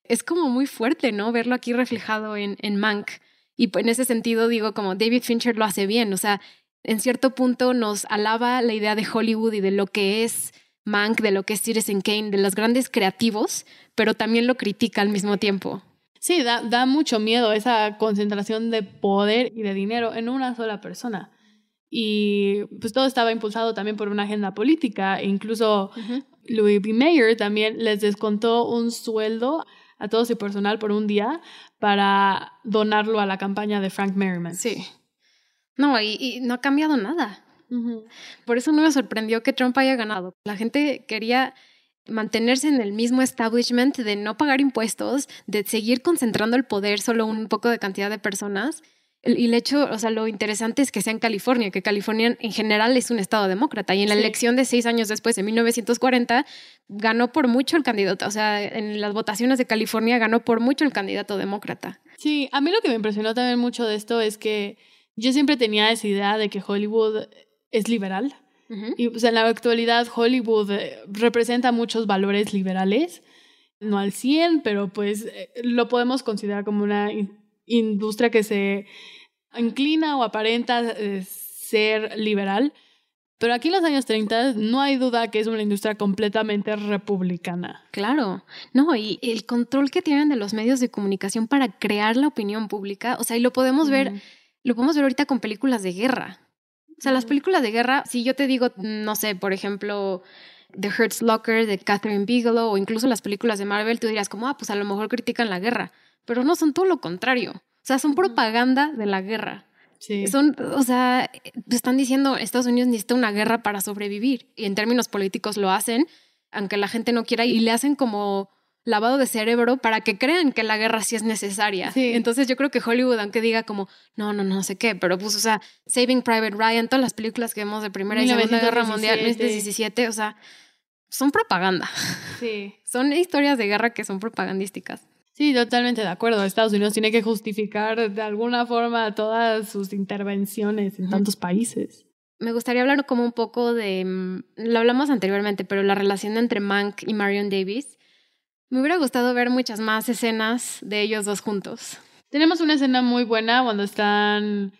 Es como muy fuerte, ¿no? Verlo aquí reflejado en, en Mank y en ese sentido digo, como David Fincher lo hace bien, o sea, en cierto punto nos alaba la idea de Hollywood y de lo que es Mank, de lo que es Citizen Kane, de los grandes creativos, pero también lo critica al mismo tiempo. Sí, da, da mucho miedo esa concentración de poder y de dinero en una sola persona. Y pues todo estaba impulsado también por una agenda política. E incluso Louis B. Mayer también les descontó un sueldo a todo su personal por un día para donarlo a la campaña de Frank Merriman. Sí. No, y, no ha cambiado nada. Por eso no me sorprendió que Trump haya ganado. La gente quería mantenerse en el mismo establishment de no pagar impuestos, de seguir concentrando el poder solo un poco de cantidad de personas y el hecho, o sea, lo interesante es que sea en California, que California en general es un estado demócrata. Y en la elección de seis años después, en 1940, ganó por mucho el candidato. O sea, en las votaciones de California ganó por mucho el candidato demócrata. Sí, a mí lo que me impresionó también mucho de esto es que yo siempre tenía esa idea de que Hollywood es liberal. Y pues en la actualidad Hollywood eh, representa muchos valores liberales, no al 100, pero pues eh, lo podemos considerar como una industria que se inclina o aparenta eh, ser liberal. Pero aquí en los años 30 no hay duda que es una industria completamente republicana. Claro, no, y el control que tienen de los medios de comunicación para crear la opinión pública, o sea, y lo podemos ver, lo podemos ver ahorita con películas de guerra. O sea, las películas de guerra, si yo te digo, no sé, por ejemplo, The Hurts Locker de Catherine Bigelow o incluso las películas de Marvel, tú dirías como, ah, pues a lo mejor critican la guerra pero no son todo lo contrario. O sea, son propaganda de la guerra. Sí. Son, o sea, están diciendo Estados Unidos necesita una guerra para sobrevivir y en términos políticos lo hacen, aunque la gente no quiera y le hacen como lavado de cerebro para que crean que la guerra sí es necesaria. Entonces yo creo que Hollywood, aunque diga como, no, no, no sé qué, pero pues, o sea, Saving Private Ryan, todas las películas que vemos de Primera y Segunda Guerra Mundial, 1917, o sea, son propaganda. Sí. son historias de guerra que son propagandísticas. Sí, totalmente de acuerdo. Estados Unidos tiene que justificar de alguna forma todas sus intervenciones en tantos países. Me gustaría hablar como un poco de, mm, lo hablamos anteriormente, pero la relación entre Mank y Marion Davis. Me hubiera gustado ver muchas más escenas de ellos dos juntos. Tenemos una escena muy buena cuando están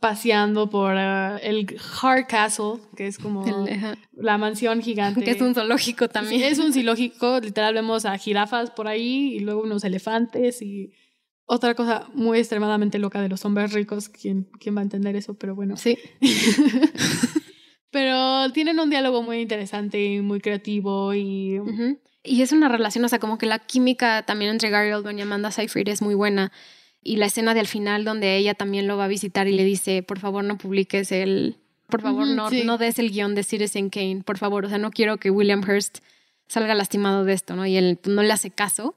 paseando por eh, el Hard Castle, que es como la mansión gigante. Que es un zoológico también. Es un zoológico, literal vemos a jirafas por ahí y luego unos elefantes y otra cosa muy extremadamente loca de los hombres ricos, ¿quién, quién va a entender eso? Pero bueno. Sí. Pero tienen un diálogo muy interesante y muy creativo y... Y es una relación, o sea, como que la química también entre Gary Oldman y Amanda Seyfried es muy buena y la escena del final donde ella también lo va a visitar y le dice, por favor no publiques el, por favor no, no des el guion de Citizen Kane, por favor, o sea, no quiero que William Hurst salga lastimado de esto, ¿no? Y él no le hace caso,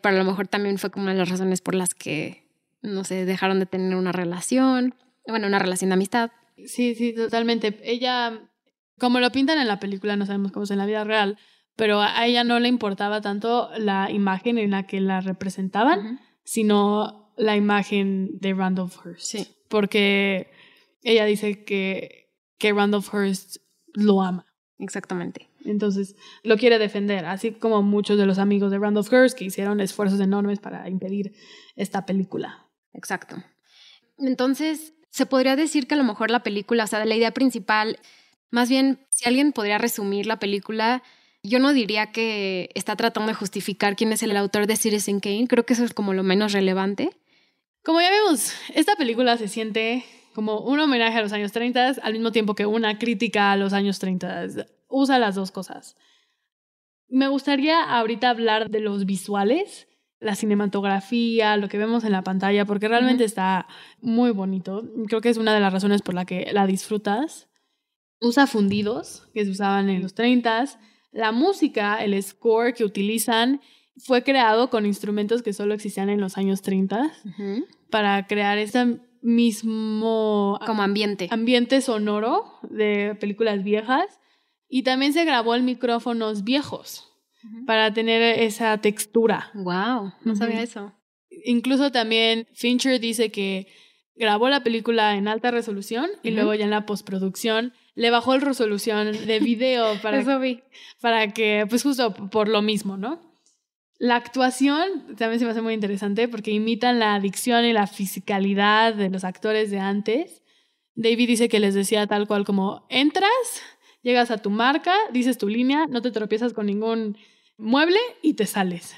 pero a lo mejor también fue como una de las razones por las que, no sé, dejaron de tener una relación, bueno, una relación de amistad. Sí, sí, totalmente. Ella, como lo pintan en la película, no sabemos cómo es en la vida real, pero a ella no le importaba tanto la imagen en la que la representaban, sino la imagen de Randolph Hearst. Sí. Porque ella dice que, que Randolph Hearst lo ama. Exactamente. Entonces lo quiere defender, así como muchos de los amigos de Randolph Hearst que hicieron esfuerzos enormes para impedir esta película. Exacto. Entonces, se podría decir que a lo mejor la película, o sea, la idea principal, más bien, si alguien podría resumir la película, yo no diría que está tratando de justificar quién es el autor de Citizen Kane, creo que eso es como lo menos relevante, como ya vemos, esta película se siente como un homenaje a los años 30 al mismo tiempo que una crítica a los años 30. Usa las dos cosas. Me gustaría ahorita hablar de los visuales, la cinematografía, lo que vemos en la pantalla, porque realmente está muy bonito. Creo que es una de las razones por la que la disfrutas. Usa fundidos que se usaban en los 30 La música, el score que utilizan fue creado con instrumentos que solo existían en los años 30 para crear ese mismo como ambiente ambiente sonoro de películas viejas y también se grabó en micrófonos viejos para tener esa textura. Wow, no sabía eso. Incluso también Fincher dice que grabó la película en alta resolución y luego ya en la postproducción le bajó la resolución de video para, para que, pues justo por lo mismo, ¿no? La actuación también se me hace muy interesante porque imitan la adicción y la fisicalidad de los actores de antes. David dice que les decía tal cual como entras, llegas a tu marca, dices tu línea, no te tropiezas con ningún mueble y te sales.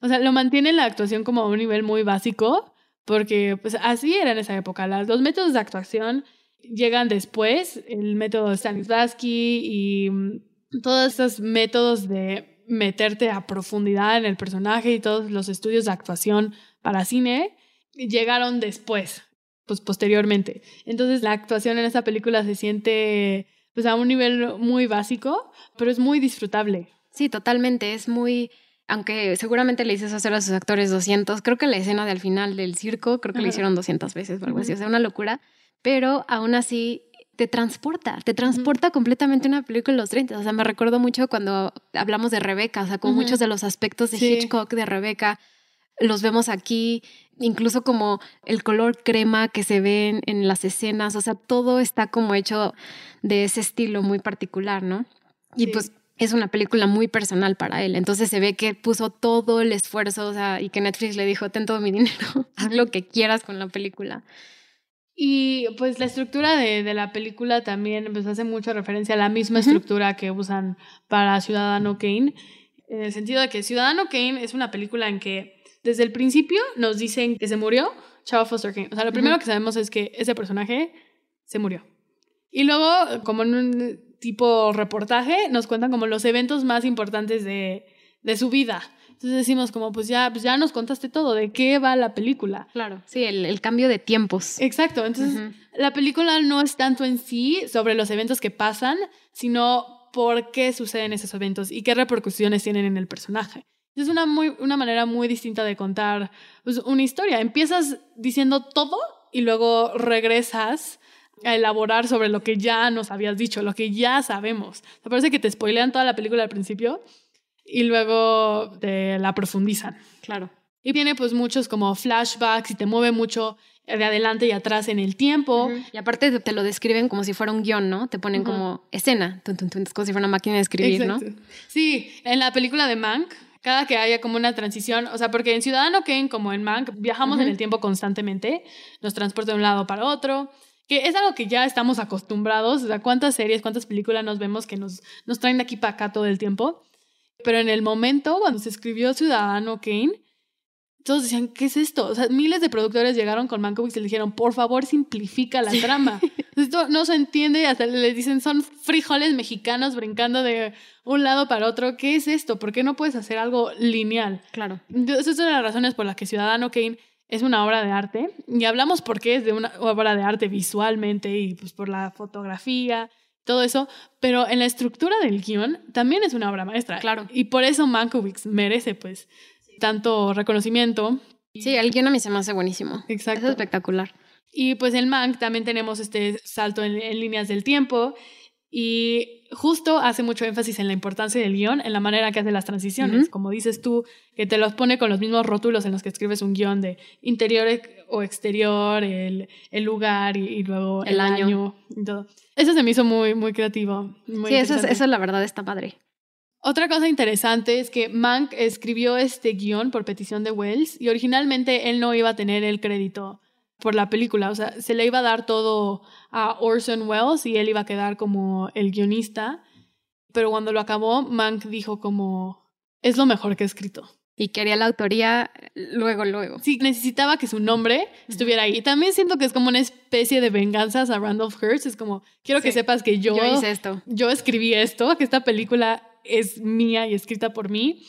O sea, lo mantiene la actuación como a un nivel muy básico porque pues así era en esa época. Los métodos de actuación llegan después, el método Stanislavski y mm, todos estos métodos de meterte a profundidad en el personaje y todos los estudios de actuación para cine llegaron después, pues posteriormente. Entonces la actuación en esta película se siente pues a un nivel muy básico, pero es muy disfrutable. Sí, totalmente, es muy aunque seguramente le hiciste hacer a sus actores 200, creo que la escena del final del circo, creo que le hicieron 200 veces o algo así, o sea, una locura, pero aún así te transporta, te transporta completamente una película de los 30. O sea, me recuerdo mucho cuando hablamos de Rebeca, o sea, como muchos de los aspectos de Hitchcock, de Rebeca, los vemos aquí, incluso como el color crema que se ve en, las escenas, o sea, todo está como hecho de ese estilo muy particular, ¿no? Y pues es una película muy personal para él, entonces se ve que puso todo el esfuerzo, o sea, y que Netflix le dijo, ten todo mi dinero, haz lo que quieras con la película. Y pues la estructura de, de, la película también pues, hace mucha referencia a la misma estructura que usan para Ciudadano Kane, en el sentido de que Ciudadano Kane es una película en que desde el principio nos dicen que se murió Chava Foster Kane. O sea, lo primero que sabemos es que ese personaje se murió. Y luego, como en un tipo reportaje, nos cuentan como los eventos más importantes de, de su vida. Entonces decimos como, pues ya, pues ya nos contaste todo, ¿de qué va la película? Claro, sí, el, cambio de tiempos. Exacto, entonces la película no es tanto en sí sobre los eventos que pasan, sino por qué suceden esos eventos y qué repercusiones tienen en el personaje. Es una, muy, una manera muy distinta de contar pues, una historia. Empiezas diciendo todo y luego regresas a elaborar sobre lo que ya nos habías dicho, lo que ya sabemos. Me parece que te spoilean toda la película al principio y luego te la profundizan. Claro. Y tiene pues muchos como flashbacks y te mueve mucho de adelante y atrás en el tiempo. Y aparte te lo describen como si fuera un guion, ¿no? Te ponen como escena, como si fuera una máquina de escribir, ¿no? Sí, en la película de Mank, cada que haya como una transición, o sea, porque en Ciudadano Kane, como en Mank, viajamos en el tiempo constantemente, nos transporta de un lado para otro, que es algo que ya estamos acostumbrados, o sea, cuántas series, cuántas películas nos vemos que nos, nos traen de aquí para acá todo el tiempo. Pero en el momento, cuando se escribió Ciudadano Kane, todos decían, ¿qué es esto? O sea, miles de productores llegaron con Mankiewicz y le dijeron, por favor, simplifica la trama. Esto no se entiende y hasta le dicen, son frijoles mexicanos brincando de un lado para otro. ¿Qué es esto? ¿Por qué no puedes hacer algo lineal? Claro. Entonces, esas son las razones por las que Ciudadano Kane es una obra de arte. Y hablamos por qué es de una obra de arte visualmente y pues por la fotografía, todo eso. Pero en la estructura del guion también es una obra maestra. Claro. Y por eso Mankiewicz merece, pues, tanto reconocimiento. Sí, el guion a mí se me hace buenísimo. Exacto. Es espectacular. Y pues en Mank también tenemos este salto en, líneas del tiempo y justo hace mucho énfasis en la importancia del guion, en la manera que hace las transiciones. Como dices tú, que te los pone con los mismos rótulos en los que escribes un guion de interior o exterior, el, el lugar y, luego el, año. y todo. Eso se me hizo muy, muy creativo. sí, eso es, eso la verdad está padre. Otra cosa interesante es que Mank escribió este guion por petición de Wells y originalmente él no iba a tener el crédito por la película, o sea, se le iba a dar todo a Orson Welles y él iba a quedar como el guionista, pero cuando lo acabó, Mank dijo como, es lo mejor que he escrito. Y quería la autoría luego, luego. Sí, necesitaba que su nombre estuviera ahí. Y también siento que es como una especie de venganzas a Randolph Hearst. Es como, quiero que sepas que yo, yo hice esto. Yo escribí esto, que esta película es mía y escrita por mí,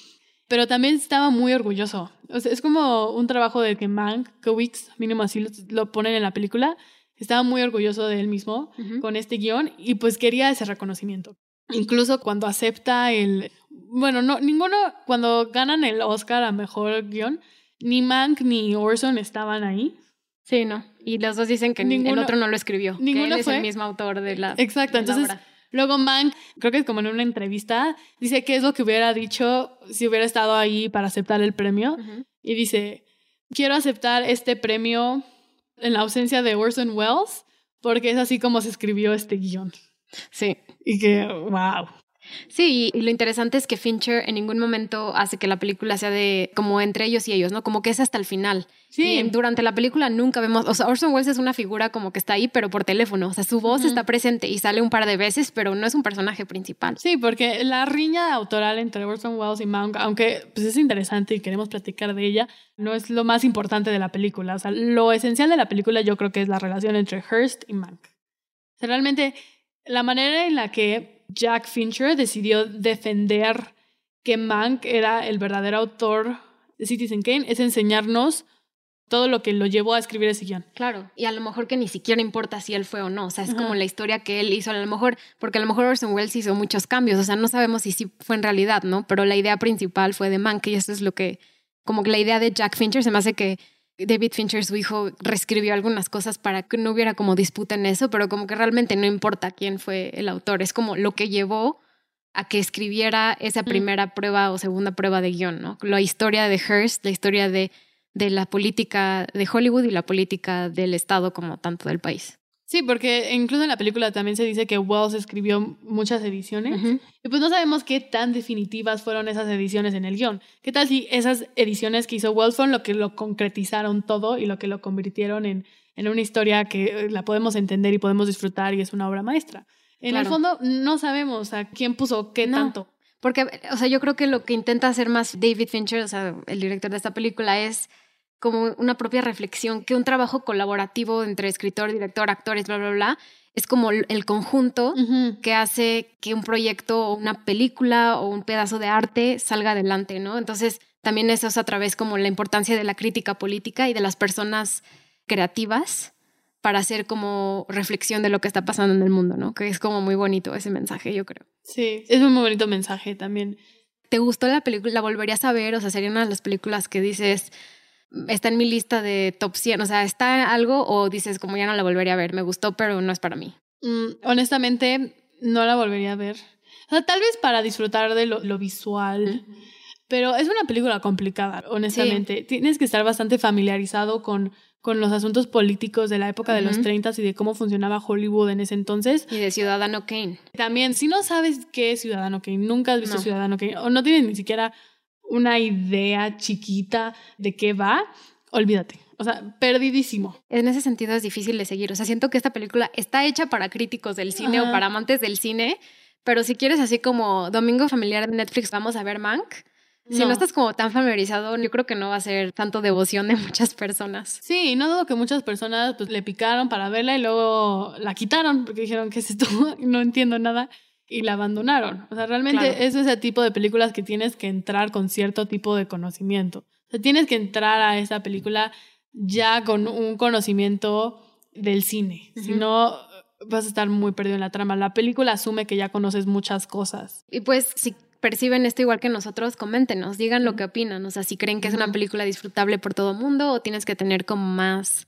pero también estaba muy orgulloso. O sea, es como un trabajo de que Mank, Kowicz, mínimo así lo, ponen en la película, estaba muy orgulloso de él mismo con este guion y pues quería ese reconocimiento. Incluso cuando acepta el... Bueno, no, ninguno, cuando ganan el Oscar a Mejor Guión, ni Mank ni Orson estaban ahí. Sí, no. Y los dos dicen que el otro no lo escribió. Ninguno que es el mismo autor de la. Exacto. entonces, Luego Mank, creo que es como en una entrevista, dice qué es lo que hubiera dicho si hubiera estado ahí para aceptar el premio. Y dice, quiero aceptar este premio en la ausencia de Orson Welles porque es así como se escribió este guion. Sí. Y que, wow. Sí, y lo interesante es que Fincher en ningún momento hace que la película sea de como entre ellos y ellos, ¿no? Como que es hasta el final. Sí. Y durante la película nunca vemos, o sea, Orson Welles es una figura como que está ahí, pero por teléfono. O sea, su voz está presente y sale un par de veces, pero no es un personaje principal. Sí, porque la riña autoral entre Orson Welles y Mank, aunque pues es interesante y queremos platicar de ella, no es lo más importante de la película. O sea, lo esencial de la película yo creo que es la relación entre Hearst y Mank. O sea, realmente la manera en la que Jack Fincher decidió defender que Mank era el verdadero autor de Citizen Kane es enseñarnos todo lo que lo llevó a escribir ese guion. Claro, y a lo mejor que ni siquiera importa si él fue o no, o sea, es como la historia que él hizo, a lo mejor, porque a lo mejor Orson Welles hizo muchos cambios, o sea, no sabemos si sí fue en realidad, ¿no? Pero la idea principal fue de Mank y eso es lo que, como que la idea de Jack Fincher se me hace que David Fincher, su hijo, reescribió algunas cosas para que no hubiera como disputa en eso, pero como que realmente no importa quién fue el autor, es como lo que llevó a que escribiera esa primera prueba o segunda prueba de guion, ¿no? La historia de Hearst, la historia de, de la política de Hollywood y la política del Estado como tanto del país. Sí, porque incluso en la película también se dice que Wells escribió muchas ediciones y pues no sabemos qué tan definitivas fueron esas ediciones en el guion. ¿Qué tal si esas ediciones que hizo Wells fueron lo que lo concretizaron todo y lo que lo convirtieron en, en una historia que eh, la podemos entender y podemos disfrutar y es una obra maestra? En el fondo no sabemos a quién puso qué tanto. Porque, o sea, yo creo que lo que intenta hacer más David Fincher, o sea, el director de esta película, es como una propia reflexión, que un trabajo colaborativo entre escritor, director, actores, bla, bla, bla, es como el conjunto que hace que un proyecto o una película o un pedazo de arte salga adelante, ¿no? Entonces, también eso es a través como la importancia de la crítica política y de las personas creativas para hacer como reflexión de lo que está pasando en el mundo, ¿no? Que es como muy bonito ese mensaje, yo creo. Sí, es un muy bonito mensaje también ¿Te gustó la película? ¿La volverías a ver? O sea, sería una de las películas que dices, está en mi lista de top 100. O sea, ¿está algo o dices, como ya no la volvería a ver? Me gustó, pero no es para mí. Mm, honestamente, no la volvería a ver. O sea, tal vez para disfrutar de lo, visual. Pero es una película complicada, honestamente. Tienes que estar bastante familiarizado con, con los asuntos políticos de la época de los 30 y de cómo funcionaba Hollywood en ese entonces. Y de Ciudadano Kane. También, si no sabes qué es Ciudadano Kane, nunca has visto Ciudadano Kane, o no tienes ni siquiera una idea chiquita de qué va, olvídate. O sea, perdidísimo. En ese sentido es difícil de seguir. O sea, siento que esta película está hecha para críticos del cine o para amantes del cine, pero si quieres así como Domingo Familiar de Netflix, vamos a ver Mank. Si no. estás como tan familiarizado, yo creo que no va a ser tanto devoción de muchas personas. Sí, no dudo que muchas personas pues le picaron para verla y luego la quitaron porque dijeron que es esto, no entiendo nada y la abandonaron. O sea, realmente es ese tipo de películas que tienes que entrar con cierto tipo de conocimiento. O sea, tienes que entrar a esa película ya con un conocimiento del cine. Si no, vas a estar muy perdido en la trama. La película asume que ya conoces muchas cosas. Y pues si perciben esto igual que nosotros, coméntenos, digan lo que opinan. O sea, si creen que es una película disfrutable por todo el mundo o tienes que tener como más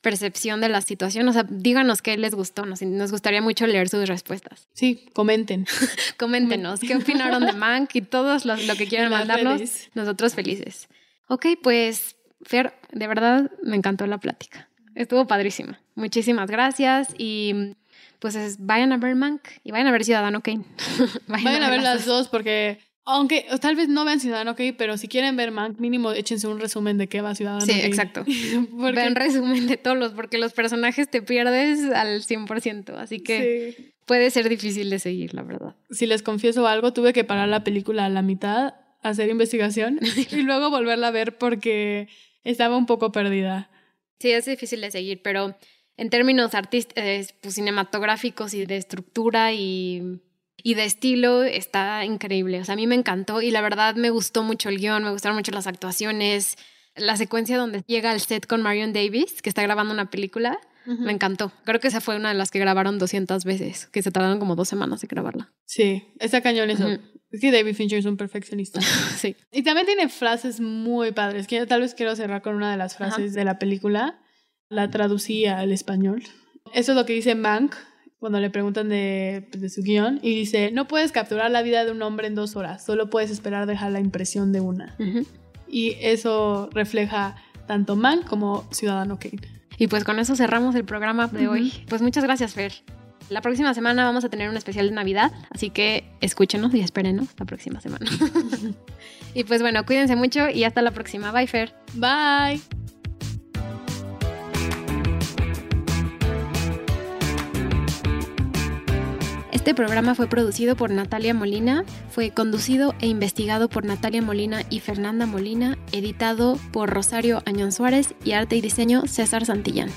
percepción de la situación. O sea, díganos qué les gustó. Nos, nos gustaría mucho leer sus respuestas. Sí, comenten. Coméntenos qué opinaron de Mank y todos lo que quieran mandarnos. Nosotros felices. Ok, pues Fer, de verdad me encantó la plática. Estuvo padrísima. Muchísimas gracias y pues vayan a ver Mank y vayan a ver Ciudadano Kane. vayan, a ver las dos porque aunque tal vez no vean Ciudadano Kane, pero si quieren ver Mank, mínimo échense un resumen de qué va Ciudadano Kane. Sí, exacto. Vean resumen de todos los, porque los personajes te pierdes al 100%, así que puede ser difícil de seguir, la verdad. Si les confieso algo, tuve que parar la película a la mitad, hacer investigación y luego volverla a ver porque estaba un poco perdida. Sí, es difícil de seguir, pero en términos artísticos, eh, pues, cinematográficos y de estructura y, y, de estilo, está increíble. O sea, a mí me encantó y la verdad me gustó mucho el guion, me gustaron mucho las actuaciones. La secuencia donde llega al set con Marion Davis, que está grabando una película, me encantó. Creo que esa fue una de las que grabaron 200 veces, que se tardaron como dos semanas en grabarla. Sí, está cañón eso. Es que David Fincher es un perfeccionista. sí. Y también tiene frases muy padres, que tal vez quiero cerrar con una de las frases de la película. La traducí al español. Eso es lo que dice Mank cuando le preguntan de, de su guion. Y dice, no puedes capturar la vida de un hombre en dos horas, solo puedes esperar dejar la impresión de una. Y eso refleja tanto Mank como Ciudadano Kane. Y pues con eso cerramos el programa de hoy. Pues muchas gracias, Fer. La próxima semana vamos a tener un especial de Navidad, así que escúchenos y espérenos la próxima semana. y pues bueno, cuídense mucho y hasta la próxima. Bye, Fer. Bye. Este programa fue producido por Natalia Molina, fue conducido e investigado por Natalia Molina y Fernanda Molina, editado por Rosario Añón Suárez y arte y diseño César Santillán.